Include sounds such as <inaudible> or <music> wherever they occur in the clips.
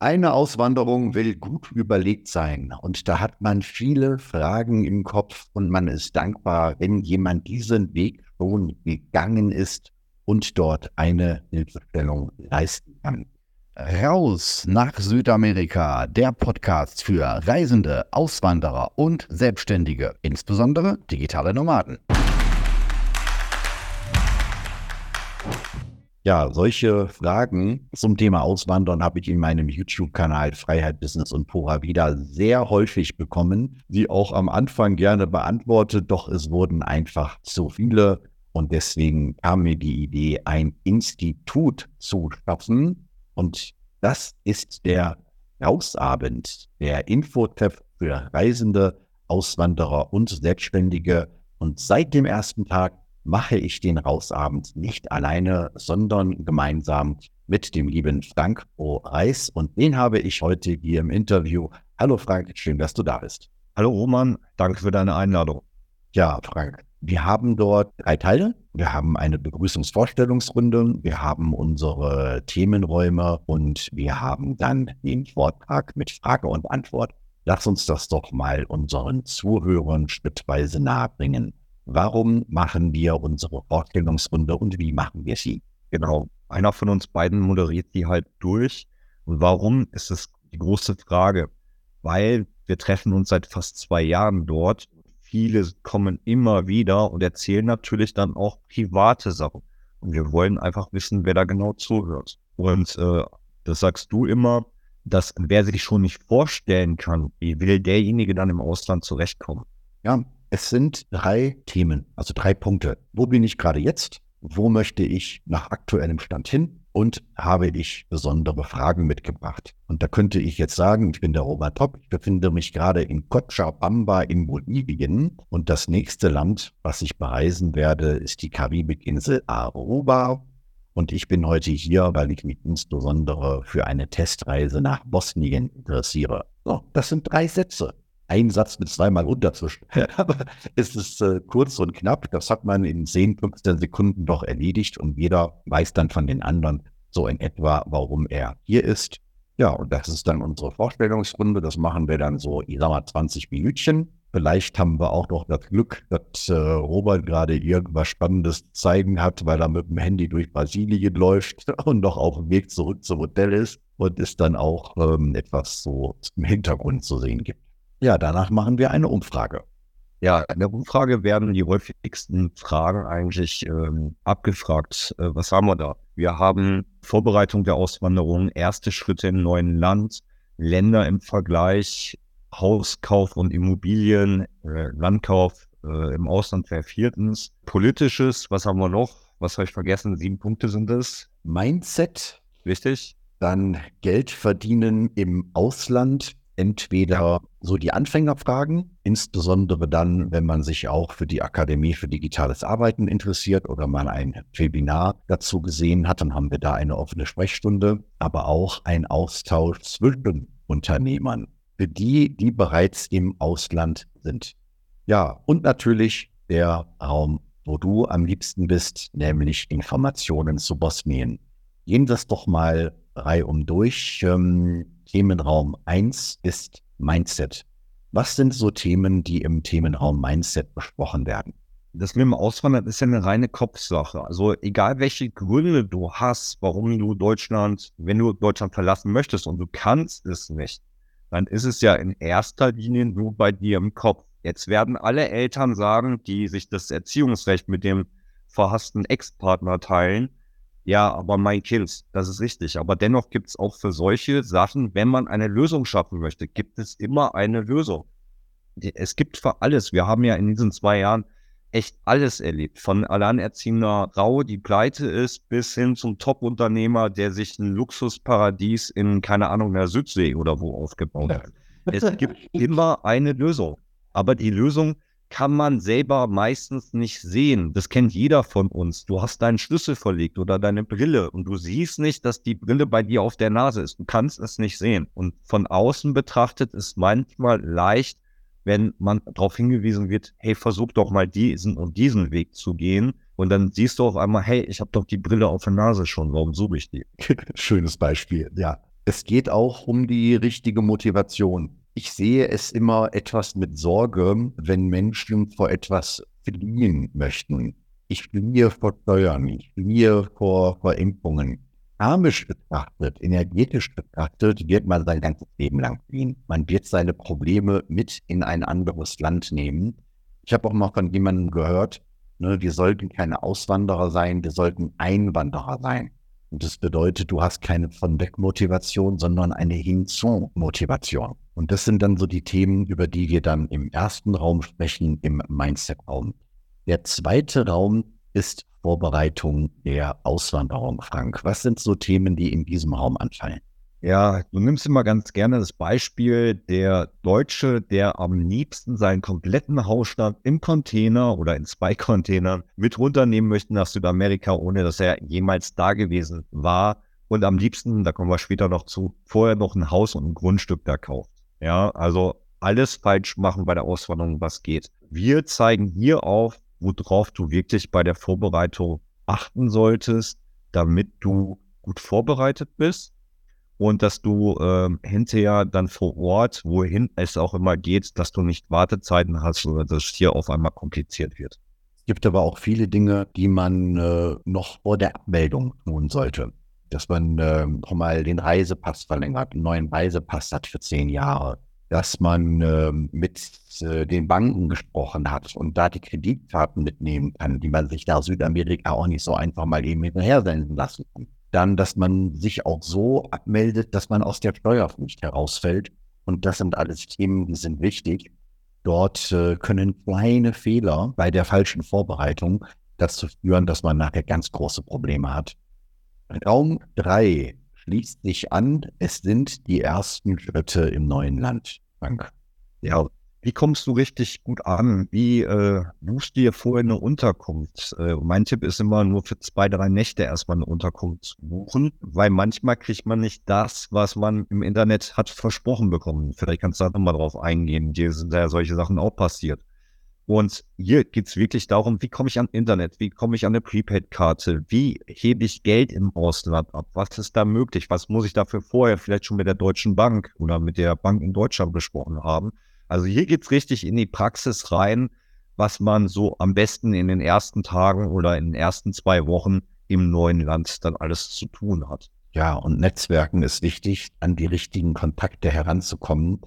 Eine Auswanderung will gut überlegt sein und da hat man viele Fragen im Kopf und man ist dankbar, wenn jemand diesen Weg schon gegangen ist und dort eine Hilfestellung leisten kann. Raus nach Südamerika, der Podcast für Reisende, Auswanderer und Selbstständige, insbesondere digitale Nomaden. Ja, solche Fragen zum Thema Auswandern habe ich in meinem YouTube-Kanal Freiheit, Business und Pura wieder sehr häufig bekommen, die auch am Anfang gerne beantwortet, doch es wurden einfach zu viele. Und deswegen kam mir die Idee, ein Institut zu schaffen. Und das ist der Rausabend, der Infotreff für Reisende, Auswanderer und Selbstständige. Und seit dem ersten Tag mache ich den Rausabend nicht alleine, sondern gemeinsam mit dem lieben Frank O. Reis. Und den habe ich heute hier im Interview. Hallo Frank, schön, dass du da bist. Hallo Roman, danke für deine Einladung. Ja, Frank, wir haben dort drei Teile. Wir haben eine Begrüßungsvorstellungsrunde, wir haben unsere Themenräume und wir haben dann den Vortrag mit Frage und Antwort. Lass uns das doch mal unseren Zuhörern schrittweise nahebringen. Warum machen wir unsere Vorstellungsrunde und wie machen wir sie? Genau, einer von uns beiden moderiert die halt durch. Und warum ist es die große Frage? Weil wir treffen uns seit fast zwei Jahren dort. Viele kommen immer wieder und erzählen natürlich dann auch private Sachen. Und wir wollen einfach wissen, wer da genau zuhört. Und äh, das sagst du immer, dass wer sich schon nicht vorstellen kann, wie will derjenige dann im Ausland zurechtkommen? Ja, es sind drei Themen, also drei Punkte. Wo bin ich gerade jetzt? Wo möchte ich nach aktuellem Stand hin? Und habe ich besondere Fragen mitgebracht? Und da könnte ich jetzt sagen, ich bin der Robert Top, ich befinde mich gerade in Cochabamba in Bolivien und das nächste Land, was ich bereisen werde, ist die Karibikinsel Aruba. Und ich bin heute hier, weil ich mich insbesondere für eine Testreise nach Bosnien interessiere. So, das sind drei Sätze ein Satz mit zweimal unterzwischen. <laughs> Aber es ist äh, kurz und knapp. Das hat man in 10, 15 Sekunden doch erledigt und jeder weiß dann von den anderen so in etwa, warum er hier ist. Ja, und das ist dann unsere Vorstellungsrunde. Das machen wir dann so, ich sag mal, 20 Minütchen. Vielleicht haben wir auch noch das Glück, dass äh, Robert gerade irgendwas Spannendes zeigen hat, weil er mit dem Handy durch Brasilien läuft <laughs> und noch auf dem Weg zurück zum Hotel ist und es dann auch ähm, etwas so im Hintergrund zu sehen gibt. Ja, danach machen wir eine Umfrage. Ja, in der Umfrage werden die häufigsten Fragen eigentlich ähm, abgefragt. Äh, was haben wir da? Wir haben Vorbereitung der Auswanderung, erste Schritte im neuen Land, Länder im Vergleich, Hauskauf und Immobilien, äh, Landkauf äh, im Ausland wäre viertens. Politisches, was haben wir noch? Was habe ich vergessen? Sieben Punkte sind es. Mindset. Richtig. Dann Geld verdienen im Ausland entweder so die Anfängerfragen, insbesondere dann, wenn man sich auch für die Akademie für digitales Arbeiten interessiert oder mal ein Webinar dazu gesehen hat, dann haben wir da eine offene Sprechstunde, aber auch ein Austausch zwischen Unternehmern, für die, die bereits im Ausland sind. Ja, und natürlich der Raum, wo du am liebsten bist, nämlich Informationen zu Bosnien. Gehen wir es doch mal reihum durch. Ähm, Themenraum 1 ist Mindset. Was sind so Themen, die im Themenraum Mindset besprochen werden? Das mit dem Auswandern ist ja eine reine Kopfsache. Also egal welche Gründe du hast, warum du Deutschland, wenn du Deutschland verlassen möchtest und du kannst es nicht, dann ist es ja in erster Linie nur bei dir im Kopf. Jetzt werden alle Eltern sagen, die sich das Erziehungsrecht mit dem verhassten Ex-Partner teilen, ja, aber mein Kind, das ist richtig. Aber dennoch gibt es auch für solche Sachen, wenn man eine Lösung schaffen möchte, gibt es immer eine Lösung. Es gibt für alles. Wir haben ja in diesen zwei Jahren echt alles erlebt. Von alleinerziehender Frau, die pleite ist, bis hin zum Top-Unternehmer, der sich ein Luxusparadies in, keine Ahnung, der Südsee oder wo aufgebaut hat. Es gibt <laughs> immer eine Lösung. Aber die Lösung kann man selber meistens nicht sehen. Das kennt jeder von uns. Du hast deinen Schlüssel verlegt oder deine Brille und du siehst nicht, dass die Brille bei dir auf der Nase ist. Du kannst es nicht sehen. Und von außen betrachtet ist manchmal leicht, wenn man darauf hingewiesen wird, hey, versuch doch mal diesen und diesen Weg zu gehen. Und dann siehst du auf einmal, hey, ich habe doch die Brille auf der Nase schon, warum suche ich die? <laughs> Schönes Beispiel, ja. Es geht auch um die richtige Motivation. Ich sehe es immer etwas mit Sorge, wenn Menschen vor etwas fliehen möchten. Ich fliehe vor Steuern, ich fliehe vor, vor Impfungen. Karmisch betrachtet, energetisch betrachtet, wird man sein ganzes Leben lang fliehen. Man wird seine Probleme mit in ein anderes Land nehmen. Ich habe auch mal von jemandem gehört, ne, wir sollten keine Auswanderer sein, wir sollten Einwanderer sein. Und das bedeutet, du hast keine von weg Motivation, sondern eine hinzu Motivation. Und das sind dann so die Themen, über die wir dann im ersten Raum sprechen, im Mindset-Raum. Der zweite Raum ist Vorbereitung der Auswanderung, Frank. Was sind so Themen, die in diesem Raum anfallen? Ja, du nimmst immer ganz gerne das Beispiel der Deutsche, der am liebsten seinen kompletten Hausstand im Container oder in zwei <laughs> Containern mit runternehmen möchte nach Südamerika, ohne dass er jemals da gewesen war. Und am liebsten, da kommen wir später noch zu, vorher noch ein Haus und ein Grundstück da kauft. Ja, also alles falsch machen bei der Auswanderung, was geht. Wir zeigen hier auf, worauf du wirklich bei der Vorbereitung achten solltest, damit du gut vorbereitet bist und dass du äh, hinterher dann vor Ort, wohin es auch immer geht, dass du nicht Wartezeiten hast oder dass es hier auf einmal kompliziert wird. Es gibt aber auch viele Dinge, die man äh, noch vor der Abmeldung tun sollte. Dass man äh, nochmal den Reisepass verlängert, einen neuen Reisepass hat für zehn Jahre, dass man äh, mit äh, den Banken gesprochen hat und da die Kreditkarten mitnehmen kann, die man sich da Südamerika auch nicht so einfach mal eben hinterher senden lassen kann. Dann, dass man sich auch so abmeldet, dass man aus der Steuerpflicht herausfällt. Und das sind alles Themen, die sind wichtig. Dort äh, können kleine Fehler bei der falschen Vorbereitung dazu führen, dass man nachher ganz große Probleme hat. Raum drei schließt sich an. Es sind die ersten Schritte im neuen Land. Danke. Ja, wie kommst du richtig gut an? Wie äh, buchst du dir vorher eine Unterkunft? Äh, mein Tipp ist immer nur für zwei, drei Nächte erstmal eine Unterkunft zu buchen, weil manchmal kriegt man nicht das, was man im Internet hat versprochen bekommen. Vielleicht kannst du da nochmal drauf eingehen. Dir sind ja solche Sachen auch passiert. Und hier geht es wirklich darum, wie komme ich an Internet, wie komme ich an eine Prepaid-Karte, wie hebe ich Geld im Ausland ab, was ist da möglich, was muss ich dafür vorher vielleicht schon mit der Deutschen Bank oder mit der Bank in Deutschland besprochen haben. Also hier geht es richtig in die Praxis rein, was man so am besten in den ersten Tagen oder in den ersten zwei Wochen im neuen Land dann alles zu tun hat. Ja, und Netzwerken ist wichtig, an die richtigen Kontakte heranzukommen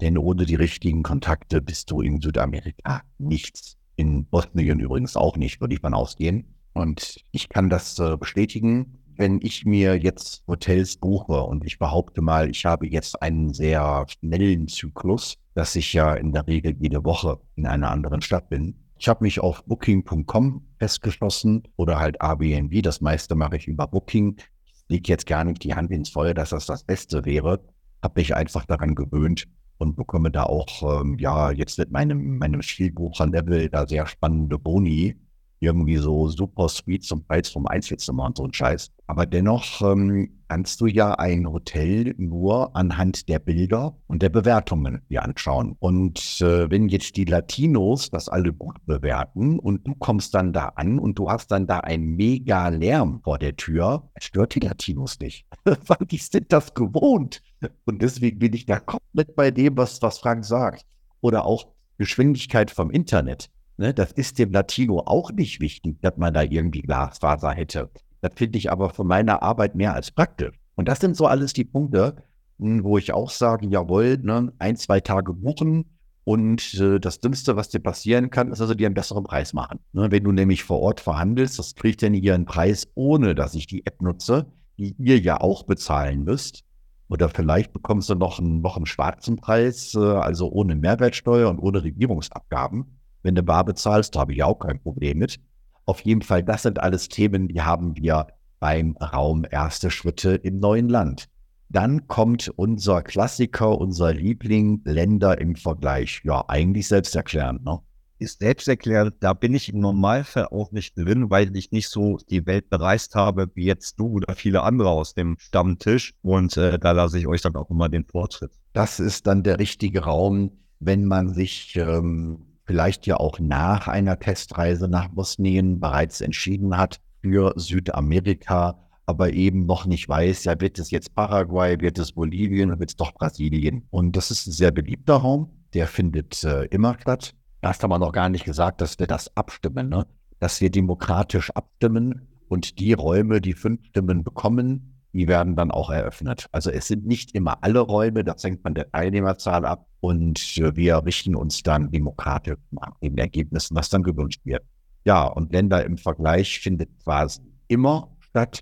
denn ohne die richtigen Kontakte bist du in Südamerika nichts. In Bosnien übrigens auch nicht, würde ich mal ausgehen. Und ich kann das äh, bestätigen, wenn ich mir jetzt Hotels buche und ich behaupte mal, ich habe jetzt einen sehr schnellen Zyklus, dass ich ja in der Regel jede Woche in einer anderen Stadt bin. Ich habe mich auf Booking.com festgeschlossen oder halt Airbnb. Das meiste mache ich über Booking. Ich lege jetzt gar nicht die Hand ins Feuer, dass das das Beste wäre. Habe mich einfach daran gewöhnt, und bekomme da auch, ähm, ja, jetzt mit meinem, meinem Spielbucher-Level da sehr spannende Boni. Irgendwie so super sweet zum Preis vom Einzelzimmer und so ein Scheiß. Aber dennoch ähm, kannst du ja ein Hotel nur anhand der Bilder und der Bewertungen dir anschauen. Und äh, wenn jetzt die Latinos das alle gut bewerten und du kommst dann da an und du hast dann da einen mega Lärm vor der Tür, stört die Latinos nicht. <laughs> Weil die sind das gewohnt. Und deswegen bin ich da komplett bei dem, was, was Frank sagt. Oder auch Geschwindigkeit vom Internet. Ne, das ist dem Latino auch nicht wichtig, dass man da irgendwie Glasfaser hätte. Das finde ich aber von meiner Arbeit mehr als praktisch. Und das sind so alles die Punkte, hm, wo ich auch sage, jawohl, ne, ein, zwei Tage buchen und äh, das Dümmste, was dir passieren kann, ist, dass sie dir einen besseren Preis machen. Ne, wenn du nämlich vor Ort verhandelst, das kriegt dann hier einen Preis, ohne dass ich die App nutze, die ihr ja auch bezahlen müsst. Oder vielleicht bekommst du noch einen, noch einen schwarzen Preis, äh, also ohne Mehrwertsteuer und ohne Regierungsabgaben. Wenn du bar bezahlst, da habe ich auch kein Problem mit. Auf jeden Fall, das sind alles Themen, die haben wir beim Raum erste Schritte im neuen Land. Dann kommt unser Klassiker, unser Liebling, Länder im Vergleich. Ja, eigentlich selbsterklärend, ne? Ist selbsterklärend, da bin ich im Normalfall auch nicht drin, weil ich nicht so die Welt bereist habe, wie jetzt du oder viele andere aus dem Stammtisch. Und äh, da lasse ich euch dann auch immer den Vortritt. Das ist dann der richtige Raum, wenn man sich ähm, vielleicht ja auch nach einer Testreise nach Bosnien bereits entschieden hat, für Südamerika aber eben noch nicht weiß, ja, wird es jetzt Paraguay, wird es Bolivien oder wird es doch Brasilien? Und das ist ein sehr beliebter Raum, der findet äh, immer statt. Da hast aber noch gar nicht gesagt, dass wir das abstimmen, ne? dass wir demokratisch abstimmen und die Räume, die fünf Stimmen bekommen, die werden dann auch eröffnet. Also es sind nicht immer alle Räume, das hängt von der Teilnehmerzahl ab und äh, wir richten uns dann demokratisch nach den Ergebnissen, was dann gewünscht wird. Ja, und Länder im Vergleich findet quasi immer statt,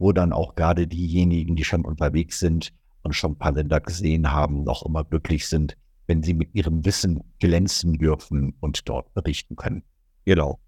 wo dann auch gerade diejenigen, die schon unterwegs sind und schon ein paar Länder gesehen haben, noch immer glücklich sind, wenn sie mit ihrem Wissen glänzen dürfen und dort berichten können. Genau.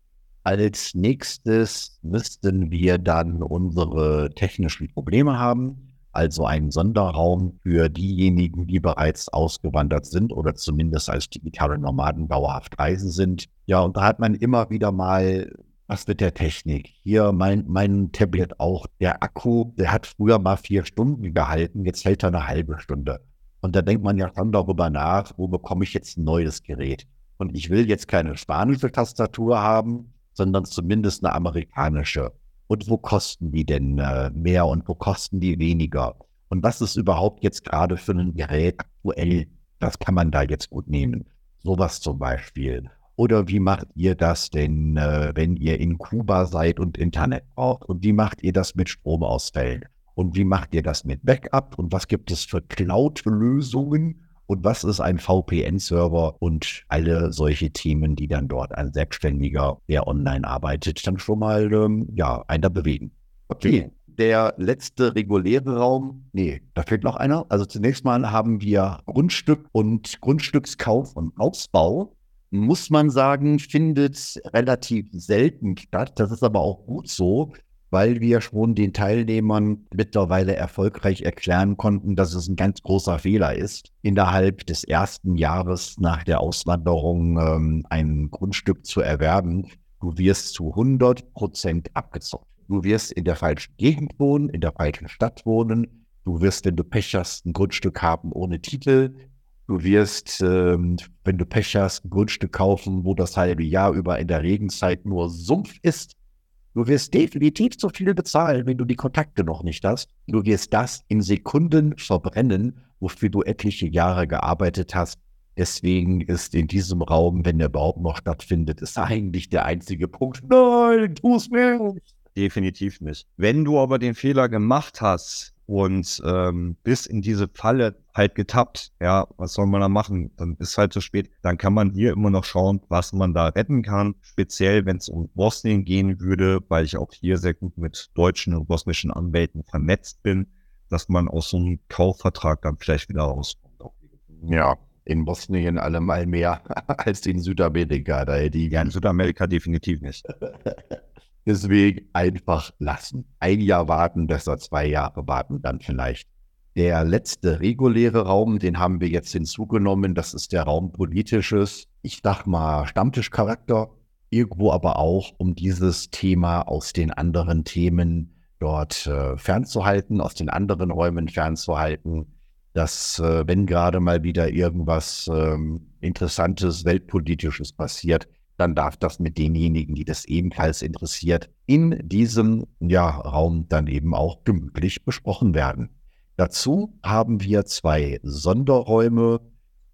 Als nächstes müssten wir dann unsere technischen Probleme haben, also einen Sonderraum für diejenigen, die bereits ausgewandert sind oder zumindest als digitale Nomaden dauerhaft reisen sind. Ja, und da hat man immer wieder mal was mit der Technik? Hier mein, mein Tablet auch. Der Akku, der hat früher mal vier Stunden gehalten, jetzt hält er eine halbe Stunde. Und da denkt man ja schon darüber nach, wo bekomme ich jetzt ein neues Gerät? Und ich will jetzt keine spanische Tastatur haben, sondern zumindest eine amerikanische. Und wo kosten die denn äh, mehr und wo kosten die weniger? Und was ist überhaupt jetzt gerade für ein Gerät aktuell? Das kann man da jetzt gut nehmen. Sowas zum Beispiel. Oder wie macht ihr das denn, äh, wenn ihr in Kuba seid und Internet braucht? Und wie macht ihr das mit Stromausfällen? Und wie macht ihr das mit Backup? Und was gibt es für Cloud-Lösungen? Und was ist ein VPN-Server? Und alle solche Themen, die dann dort ein Selbstständiger, der online arbeitet, dann schon mal ähm, ja, einer bewegen. Okay. Der letzte reguläre Raum, nee, da fehlt noch einer. Also zunächst mal haben wir Grundstück und Grundstückskauf und Ausbau muss man sagen, findet relativ selten statt. Das ist aber auch gut so, weil wir schon den Teilnehmern mittlerweile erfolgreich erklären konnten, dass es ein ganz großer Fehler ist, innerhalb des ersten Jahres nach der Auswanderung ähm, ein Grundstück zu erwerben. Du wirst zu 100 Prozent abgezockt. Du wirst in der falschen Gegend wohnen, in der falschen Stadt wohnen. Du wirst, wenn du Pech hast, ein Grundstück haben ohne Titel. Du wirst, ähm, wenn du Pech hast, ein Grundstück kaufen, wo das halbe Jahr über in der Regenzeit nur Sumpf ist. Du wirst definitiv zu viel bezahlen, wenn du die Kontakte noch nicht hast. Du wirst das in Sekunden verbrennen, wofür du etliche Jahre gearbeitet hast. Deswegen ist in diesem Raum, wenn er überhaupt noch stattfindet, ist eigentlich der einzige Punkt. Nein, tu es nicht. Definitiv nicht. Wenn du aber den Fehler gemacht hast, und ähm, bis in diese Falle halt getappt. Ja, was soll man da machen? Dann ist halt zu spät. Dann kann man hier immer noch schauen, was man da retten kann. Speziell, wenn es um Bosnien gehen würde, weil ich auch hier sehr gut mit deutschen und bosnischen Anwälten vernetzt bin, dass man aus so einem Kaufvertrag dann vielleicht wieder rauskommt. Ja, in Bosnien allemal mehr <laughs> als in Südamerika. Da hätte ja, in Südamerika definitiv nicht. <laughs> Deswegen einfach lassen. Ein Jahr warten, besser zwei Jahre warten, dann vielleicht. Der letzte reguläre Raum, den haben wir jetzt hinzugenommen, das ist der Raum politisches, ich sag mal Stammtischcharakter, irgendwo aber auch, um dieses Thema aus den anderen Themen dort äh, fernzuhalten, aus den anderen Räumen fernzuhalten, dass äh, wenn gerade mal wieder irgendwas ähm, Interessantes, Weltpolitisches passiert, dann darf das mit denjenigen, die das ebenfalls interessiert, in diesem ja, Raum dann eben auch gemütlich besprochen werden. Dazu haben wir zwei Sonderräume.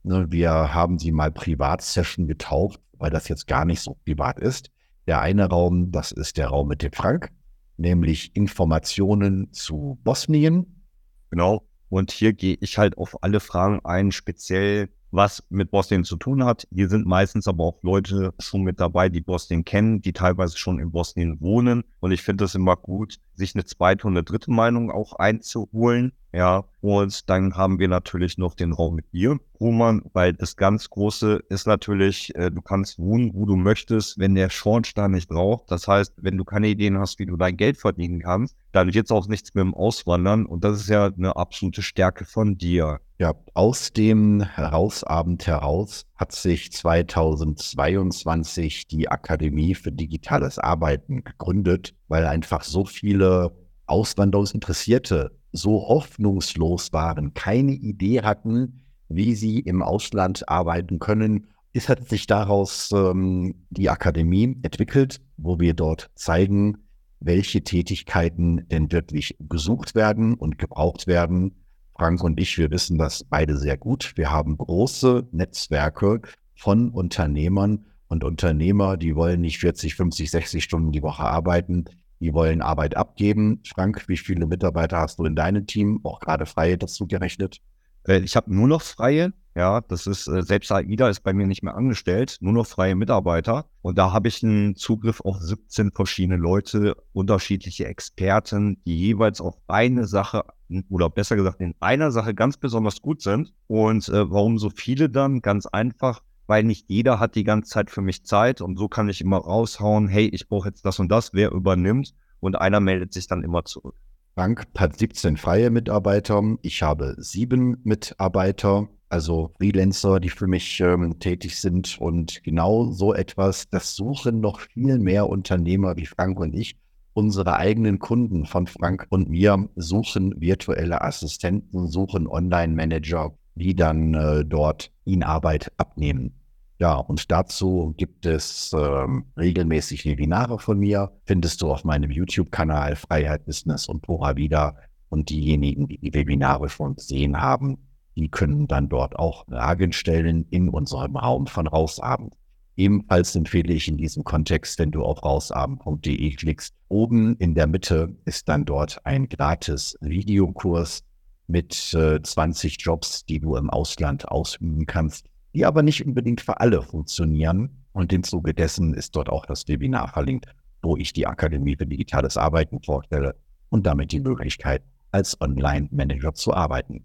Ne, wir haben sie mal Privatsession getauft, weil das jetzt gar nicht so privat ist. Der eine Raum, das ist der Raum mit dem Frank, nämlich Informationen zu Bosnien. Genau. Und hier gehe ich halt auf alle Fragen ein, speziell was mit Bosnien zu tun hat. Hier sind meistens aber auch Leute schon mit dabei, die Bosnien kennen, die teilweise schon in Bosnien wohnen. Und ich finde es immer gut, sich eine zweite und eine dritte Meinung auch einzuholen. Ja, und dann haben wir natürlich noch den Raum mit dir, Roman, weil das ganz Große ist natürlich, äh, du kannst wohnen, wo du möchtest, wenn der Schornstein nicht raucht. Das heißt, wenn du keine Ideen hast, wie du dein Geld verdienen kannst, dann wird es auch nichts mit dem Auswandern. Und das ist ja eine absolute Stärke von dir. Ja, aus dem Herausabend heraus hat sich 2022 die Akademie für digitales Arbeiten gegründet, weil einfach so viele Auswanderungsinteressierte so hoffnungslos waren, keine Idee hatten, wie sie im Ausland arbeiten können. Es hat sich daraus ähm, die Akademie entwickelt, wo wir dort zeigen, welche Tätigkeiten denn wirklich gesucht werden und gebraucht werden. Frank und ich, wir wissen das beide sehr gut. Wir haben große Netzwerke von Unternehmern und Unternehmer, die wollen nicht 40, 50, 60 Stunden die Woche arbeiten. Die wollen Arbeit abgeben. Frank, wie viele Mitarbeiter hast du in deinem Team, auch gerade freie dazu gerechnet? Äh, ich habe nur noch freie. Ja, das ist, äh, selbst AIDA ist bei mir nicht mehr angestellt, nur noch freie Mitarbeiter. Und da habe ich einen Zugriff auf 17 verschiedene Leute, unterschiedliche Experten, die jeweils auf eine Sache oder besser gesagt in einer Sache ganz besonders gut sind. Und äh, warum so viele dann? Ganz einfach, weil nicht jeder hat die ganze Zeit für mich Zeit und so kann ich immer raushauen, hey, ich brauche jetzt das und das, wer übernimmt? Und einer meldet sich dann immer zurück. Frank hat 17 freie Mitarbeiter, ich habe sieben Mitarbeiter, also Freelancer, die für mich ähm, tätig sind und genau so etwas, das suchen noch viel mehr Unternehmer wie Frank und ich. Unsere eigenen Kunden von Frank und mir suchen virtuelle Assistenten, suchen Online-Manager, die dann äh, dort ihnen Arbeit abnehmen. Ja, und dazu gibt es ähm, regelmäßig Webinare von mir. Findest du auf meinem YouTube-Kanal Freiheit Business und Pora wieder. Und diejenigen, die die Webinare schon gesehen haben, die können dann dort auch Fragen stellen in unserem Raum von Rausabend. Ebenfalls empfehle ich in diesem Kontext, wenn du auf rausabend.de klickst, oben in der Mitte ist dann dort ein gratis Videokurs mit äh, 20 Jobs, die du im Ausland ausüben kannst die aber nicht unbedingt für alle funktionieren. Und im Zuge dessen ist dort auch das Webinar verlinkt, wo ich die Akademie für digitales Arbeiten vorstelle und damit die Möglichkeit, als Online-Manager zu arbeiten.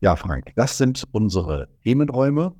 Ja, Frank, das sind unsere Themenräume.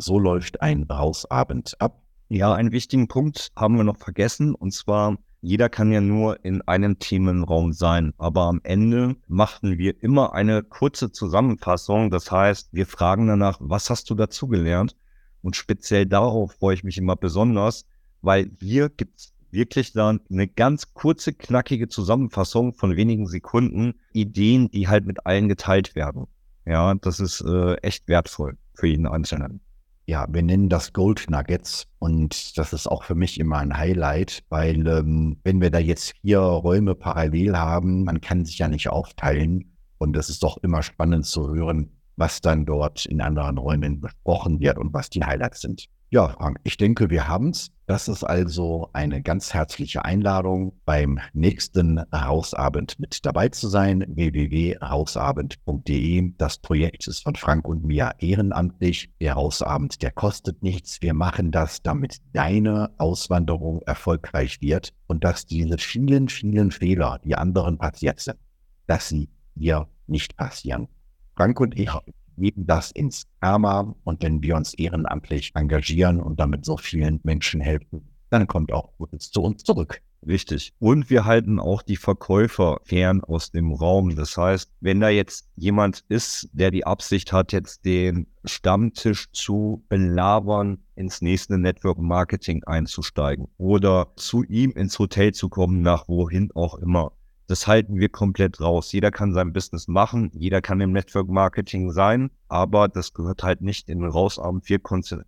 So läuft ein Rausabend ab. Ja, einen wichtigen Punkt haben wir noch vergessen, und zwar jeder kann ja nur in einem Themenraum sein, aber am Ende machten wir immer eine kurze Zusammenfassung. Das heißt, wir fragen danach, was hast du dazugelernt? Und speziell darauf freue ich mich immer besonders, weil hier gibt es wirklich dann eine ganz kurze, knackige Zusammenfassung von wenigen Sekunden, Ideen, die halt mit allen geteilt werden. Ja, das ist äh, echt wertvoll für jeden Einzelnen ja, wir nennen das Gold Nuggets und das ist auch für mich immer ein Highlight, weil ähm, wenn wir da jetzt vier Räume parallel haben, man kann sich ja nicht aufteilen und es ist doch immer spannend zu hören, was dann dort in anderen Räumen besprochen wird und was die Highlights sind. Ja, Frank, ich denke, wir haben es. Das ist also eine ganz herzliche Einladung, beim nächsten Hausabend mit dabei zu sein. www.hausabend.de. Das Projekt ist von Frank und mir ehrenamtlich. Der Hausabend, der kostet nichts. Wir machen das, damit deine Auswanderung erfolgreich wird und dass diese vielen, vielen Fehler, die anderen passiert sind, dass sie dir nicht passieren. Frank und ich geben das ins Karma und wenn wir uns ehrenamtlich engagieren und damit so vielen Menschen helfen, dann kommt auch Gutes zu uns zurück. Richtig. Und wir halten auch die Verkäufer fern aus dem Raum. Das heißt, wenn da jetzt jemand ist, der die Absicht hat, jetzt den Stammtisch zu belabern, ins nächste Network Marketing einzusteigen oder zu ihm ins Hotel zu kommen, nach wohin auch immer, das halten wir komplett raus. Jeder kann sein Business machen, jeder kann im Network Marketing sein, aber das gehört halt nicht in den Rausabend. Wir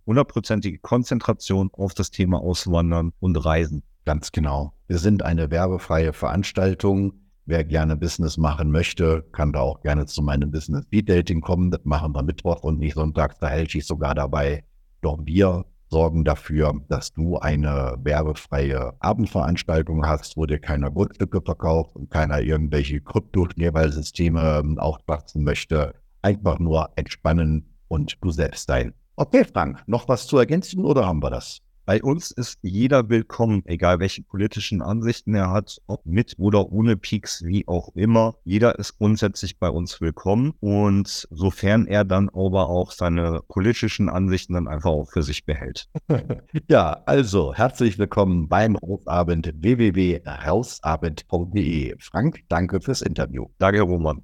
hundertprozentige Konzentration auf das Thema Auswandern und Reisen. Ganz genau. Wir sind eine werbefreie Veranstaltung. Wer gerne Business machen möchte, kann da auch gerne zu meinem Business Speed Dating kommen. Das machen wir Mittwoch und nicht Sonntag. Da hält ich sogar dabei. Doch wir sorgen dafür, dass du eine werbefreie Abendveranstaltung hast, wo dir keiner Grundstücke verkauft und keiner irgendwelche Krypto-Schneeballsysteme ähm, aufwachsen möchte. Einfach nur entspannen und du selbst sein. Okay, Frank, noch was zu ergänzen oder haben wir das? Bei uns ist jeder willkommen, egal welche politischen Ansichten er hat, ob mit oder ohne Peaks, wie auch immer. Jeder ist grundsätzlich bei uns willkommen und sofern er dann aber auch seine politischen Ansichten dann einfach auch für sich behält. <laughs> Ja, also herzlich willkommen beim Rausabend www.rausabend.de. Frank, danke fürs Interview. Danke, Roman.